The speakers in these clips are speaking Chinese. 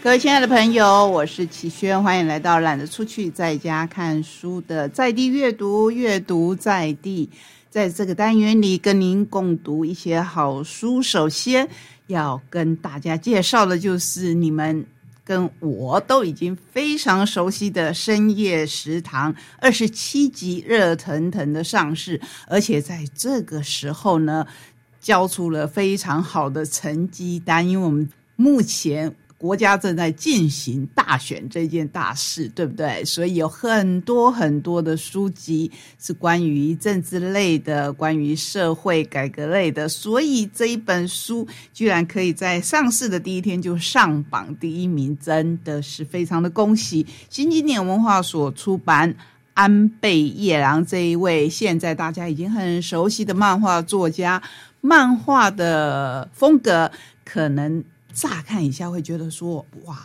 各位亲爱的朋友，我是启轩，欢迎来到懒得出去在家看书的在地阅读，阅读在地。在这个单元里，跟您共读一些好书。首先要跟大家介绍的，就是你们跟我都已经非常熟悉的深夜食堂二十七集热腾腾的上市，而且在这个时候呢，交出了非常好的成绩单，因为我们目前。国家正在进行大选这件大事，对不对？所以有很多很多的书籍是关于政治类的，关于社会改革类的。所以这一本书居然可以在上市的第一天就上榜第一名，真的是非常的恭喜！新经典文化所出版安倍夜郎这一位现在大家已经很熟悉的漫画作家，漫画的风格可能。乍看一下会觉得说哇，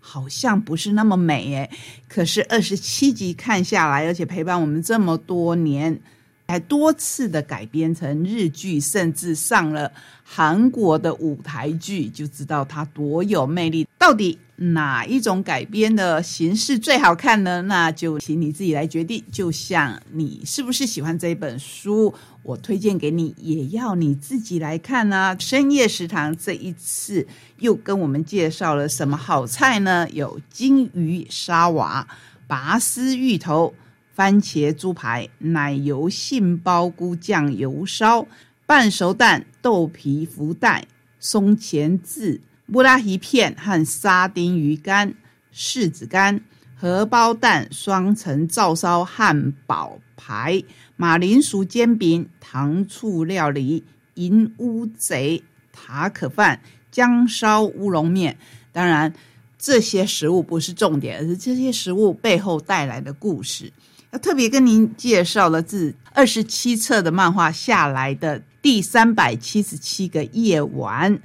好像不是那么美诶。可是二十七集看下来，而且陪伴我们这么多年，还多次的改编成日剧，甚至上了韩国的舞台剧，就知道它多有魅力。到底？哪一种改编的形式最好看呢？那就请你自己来决定。就像你是不是喜欢这本书，我推荐给你，也要你自己来看呢。深夜食堂这一次又跟我们介绍了什么好菜呢？有金鱼沙瓦、拔丝芋头、番茄猪排、奶油杏鲍菇酱油烧、半熟蛋、豆皮福袋、松前渍。布拉鱼片和沙丁鱼干、柿子干、荷包蛋双层照烧汉堡排、马铃薯煎饼、糖醋料理、银乌贼、塔可饭、姜烧乌龙面。当然，这些食物不是重点，而是这些食物背后带来的故事。要特别跟您介绍的自二十七册的漫画下来的第三百七十七个夜晚。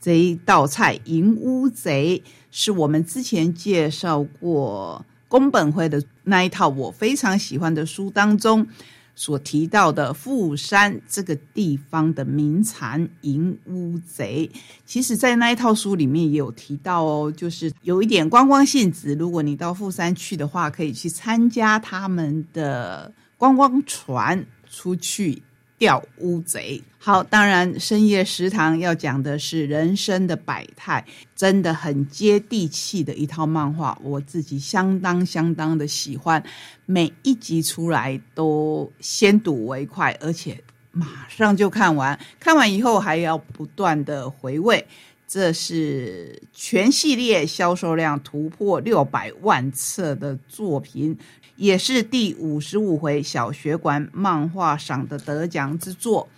这一道菜“银乌贼”是我们之前介绍过宫本辉的那一套我非常喜欢的书当中所提到的富山这个地方的名产“银乌贼”。其实，在那一套书里面也有提到哦，就是有一点观光性质。如果你到富山去的话，可以去参加他们的观光船出去。钓乌贼，好，当然深夜食堂要讲的是人生的百态，真的很接地气的一套漫画，我自己相当相当的喜欢，每一集出来都先睹为快，而且马上就看完，看完以后还要不断的回味。这是全系列销售量突破六百万册的作品，也是第五十五回小学馆漫画赏的得奖之作。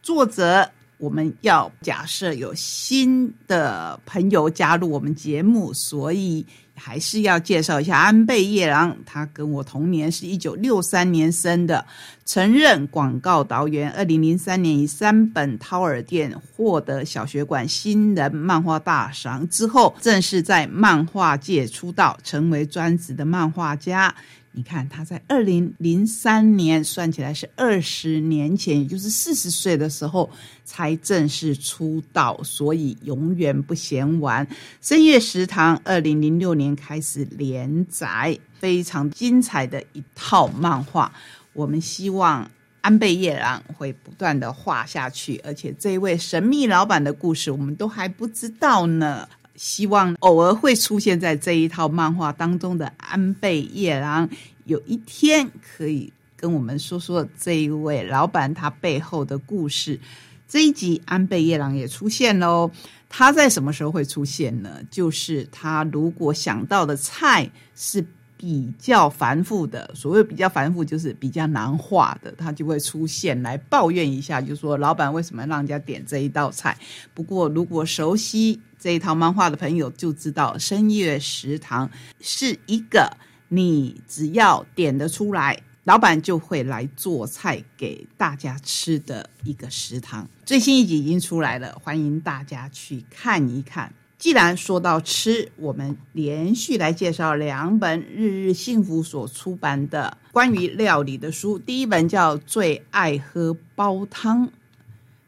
作者，我们要假设有新的朋友加入我们节目，所以。还是要介绍一下安倍夜郎，他跟我同年，是一九六三年生的，曾任广告导演。二零零三年以三本掏耳店获得小学馆新人漫画大赏之后，正式在漫画界出道，成为专职的漫画家。你看，他在二零零三年算起来是二十年前，也就是四十岁的时候才正式出道，所以永远不嫌晚。深夜食堂二零零六年开始连载，非常精彩的一套漫画。我们希望安倍夜郎会不断的画下去，而且这位神秘老板的故事，我们都还不知道呢。希望偶尔会出现在这一套漫画当中的安倍夜郎，有一天可以跟我们说说这一位老板他背后的故事。这一集安倍夜郎也出现喽，他在什么时候会出现呢？就是他如果想到的菜是。比较繁复的，所谓比较繁复就是比较难画的，他就会出现来抱怨一下，就说老板为什么让人家点这一道菜？不过如果熟悉这一套漫画的朋友就知道，深夜食堂是一个你只要点得出来，老板就会来做菜给大家吃的一个食堂。最新一集已经出来了，欢迎大家去看一看。既然说到吃，我们连续来介绍两本日日幸福所出版的关于料理的书。第一本叫《最爱喝煲汤》，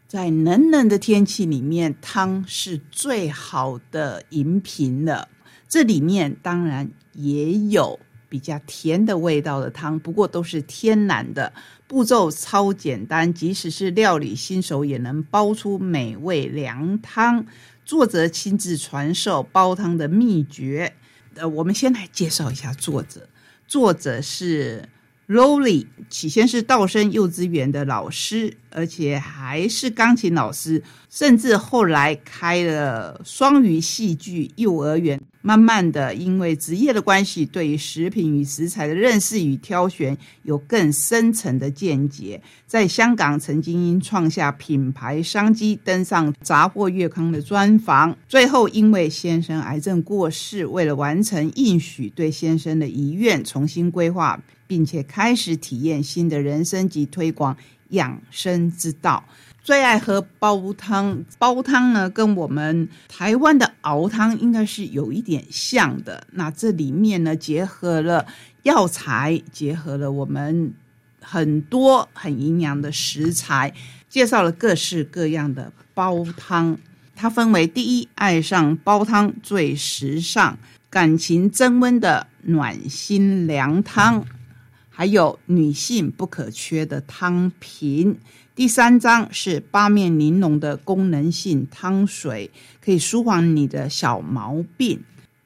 在冷冷的天气里面，汤是最好的饮品了。这里面当然也有比较甜的味道的汤，不过都是天然的，步骤超简单，即使是料理新手也能煲出美味凉汤。作者亲自传授煲汤的秘诀。呃，我们先来介绍一下作者，作者是。Rolly，起先是道生幼稚园的老师，而且还是钢琴老师，甚至后来开了双语戏剧幼儿园。慢慢的，因为职业的关系，对于食品与食材的认识与挑选有更深层的见解。在香港曾经因创下品牌商机，登上杂货月刊的专访。最后因为先生癌症过世，为了完成应许对先生的遗愿，重新规划。并且开始体验新的人生及推广养生之道。最爱喝煲汤，煲汤呢跟我们台湾的熬汤应该是有一点像的。那这里面呢结合了药材，结合了我们很多很营养的食材，介绍了各式各样的煲汤。它分为第一，爱上煲汤最时尚，感情增温的暖心凉汤。还有女性不可缺的汤品。第三章是八面玲珑的功能性汤水，可以舒缓你的小毛病。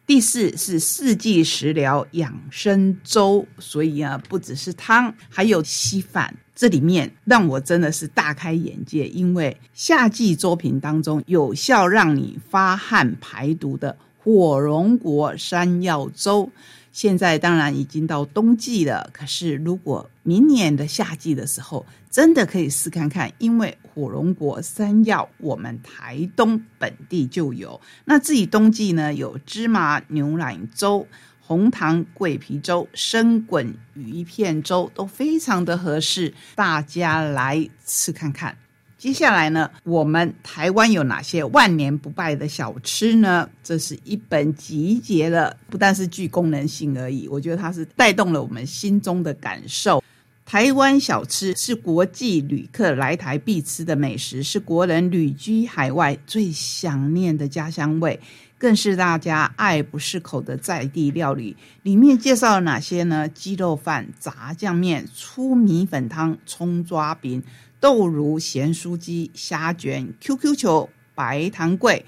第四是四季食疗养生粥，所以啊，不只是汤，还有稀饭。这里面让我真的是大开眼界，因为夏季粥品当中有效让你发汗排毒的火龙果山药粥。现在当然已经到冬季了，可是如果明年的夏季的时候，真的可以试看看，因为火龙果山药我们台东本地就有。那自己冬季呢，有芝麻牛奶粥、红糖桂皮粥、生滚鱼片粥，都非常的合适，大家来吃看看。接下来呢，我们台湾有哪些万年不败的小吃呢？这是一本集结了，不但是具功能性而已，我觉得它是带动了我们心中的感受。台湾小吃是国际旅客来台必吃的美食，是国人旅居海外最想念的家乡味，更是大家爱不释口的在地料理。里面介绍了哪些呢？鸡肉饭、炸酱面、粗米粉汤、葱抓饼。豆乳咸酥鸡、虾卷、QQ 球、白糖桂、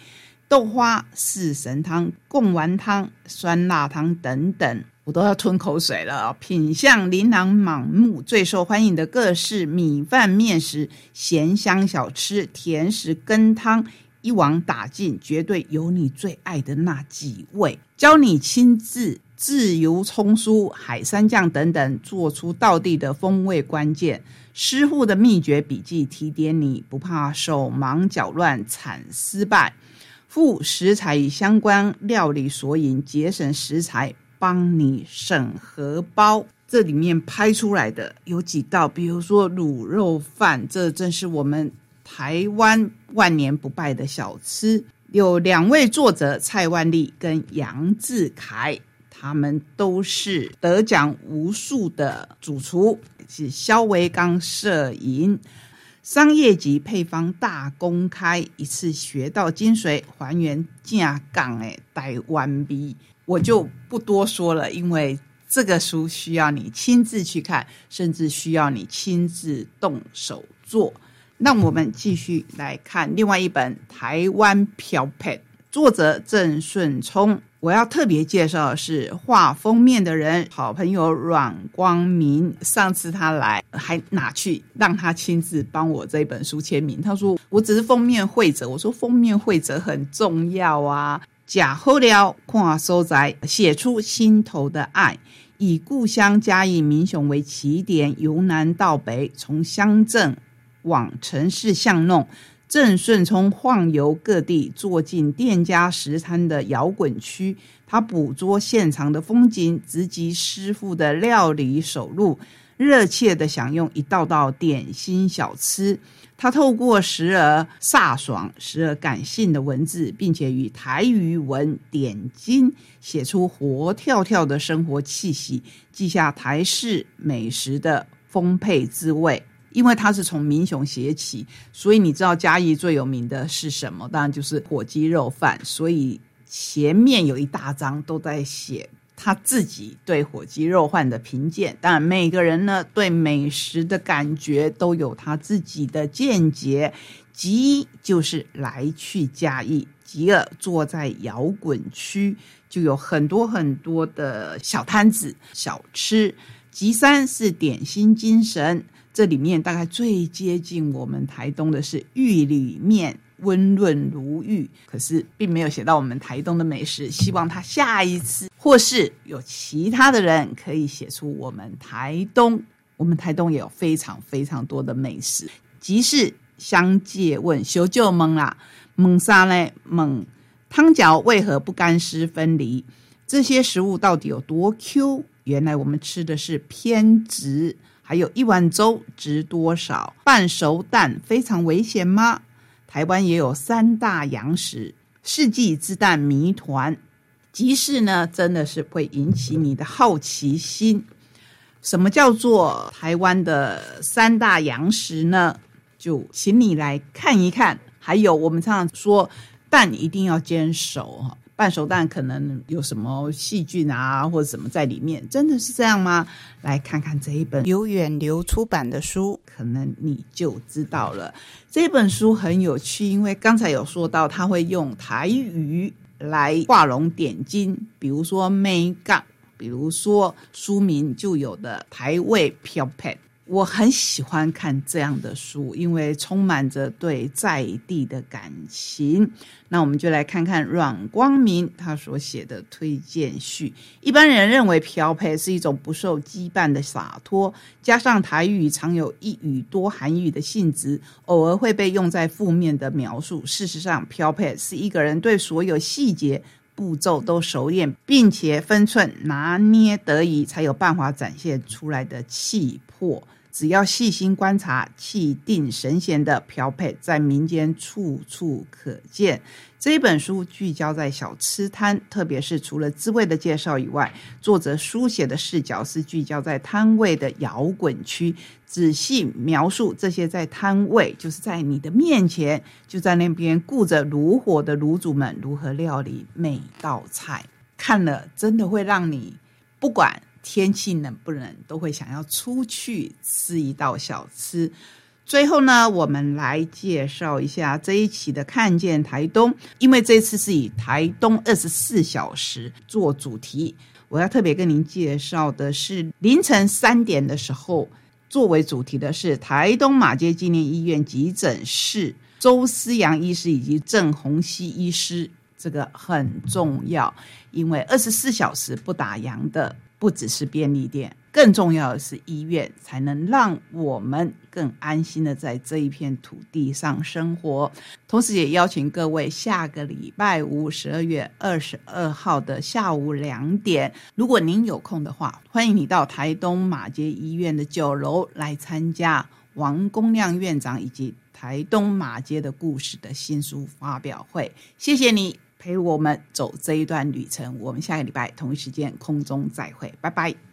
豆花、四神汤、贡丸汤、酸辣汤等等，我都要吞口水了。品相琳琅满目，最受欢迎的各式米饭、面食、咸香小吃、甜食羹汤，一网打尽，绝对有你最爱的那几味。教你亲自自由葱酥、海山酱等等，做出道地的风味关键。师傅的秘诀笔记提点你，不怕手忙脚乱惨失败。附食材与相关料理索引，节省食材，帮你省荷包。这里面拍出来的有几道，比如说卤肉饭，这正是我们台湾万年不败的小吃。有两位作者蔡万丽跟杨志凯。他们都是得奖无数的主厨，是肖维刚摄影，商业级配方大公开，一次学到精髓，还原架杠诶台湾逼，我就不多说了，因为这个书需要你亲自去看，甚至需要你亲自动手做。那我们继续来看另外一本《台湾漂配》，作者郑顺聪。我要特别介绍的是画封面的人，好朋友阮光明。上次他来，还拿去让他亲自帮我这本书签名。他说我只是封面绘者，我说封面绘者很重要啊。假后了跨收宅，写出心头的爱，以故乡嘉义民雄为起点，由南到北，从乡镇往城市巷弄。郑顺聪晃游各地，坐进店家食摊的摇滚区，他捕捉现场的风景，直击师傅的料理手路，热切的享用一道道点心小吃。他透过时而飒爽、时而感性的文字，并且与台语文点睛，写出活跳跳的生活气息，记下台式美食的丰沛滋味。因为他是从民雄写起，所以你知道嘉义最有名的是什么？当然就是火鸡肉饭。所以前面有一大章都在写他自己对火鸡肉饭的评鉴。当然，每个人呢对美食的感觉都有他自己的见解。吉就是来去嘉义，吉二坐在摇滚区，就有很多很多的小摊子、小吃。吉三是点心精神，这里面大概最接近我们台东的是玉里面。温润如玉，可是并没有写到我们台东的美食。希望他下一次，或是有其他的人可以写出我们台东。我们台东也有非常非常多的美食。即是相借问，修旧蒙啦，蒙沙呢蒙汤饺为何不干湿分离？这些食物到底有多 Q？原来我们吃的是偏执。还有一碗粥值多少？半熟蛋非常危险吗？台湾也有三大洋食，世纪之蛋谜团，集市呢真的是会引起你的好奇心。什么叫做台湾的三大洋食呢？就请你来看一看。还有我们常常说蛋一定要煎熟哈。半熟蛋可能有什么细菌啊，或者什么在里面？真的是这样吗？来看看这一本由远流出版的书，可能你就知道了。这本书很有趣，因为刚才有说到，他会用台语来画龙点睛，比如说美港，比如说书名就有的台味漂配。我很喜欢看这样的书，因为充满着对在地的感情。那我们就来看看阮光明他所写的推荐序。一般人认为漂配是一种不受羁绊的洒脱，加上台语常有一语多含义的性质，偶尔会被用在负面的描述。事实上，漂配是一个人对所有细节步骤都熟练，并且分寸拿捏得宜，才有办法展现出来的气魄。只要细心观察，气定神闲的漂配在民间处处可见。这本书聚焦在小吃摊，特别是除了滋味的介绍以外，作者书写的视角是聚焦在摊位的摇滚区，仔细描述这些在摊位，就是在你的面前，就在那边顾着炉火的炉主们如何料理每道菜。看了真的会让你不管。天气冷不冷，都会想要出去吃一道小吃。最后呢，我们来介绍一下这一期的《看见台东》，因为这次是以台东二十四小时做主题，我要特别跟您介绍的是凌晨三点的时候作为主题的是台东马街纪念医院急诊室周思阳医师以及郑红熙医师，这个很重要，因为二十四小时不打烊的。不只是便利店，更重要的是医院，才能让我们更安心的在这一片土地上生活。同时，也邀请各位下个礼拜五，十二月二十二号的下午两点，如果您有空的话，欢迎你到台东马街医院的九楼来参加王公亮院长以及台东马街的故事的新书发表会。谢谢你。陪我们走这一段旅程，我们下个礼拜同一时间空中再会，拜拜。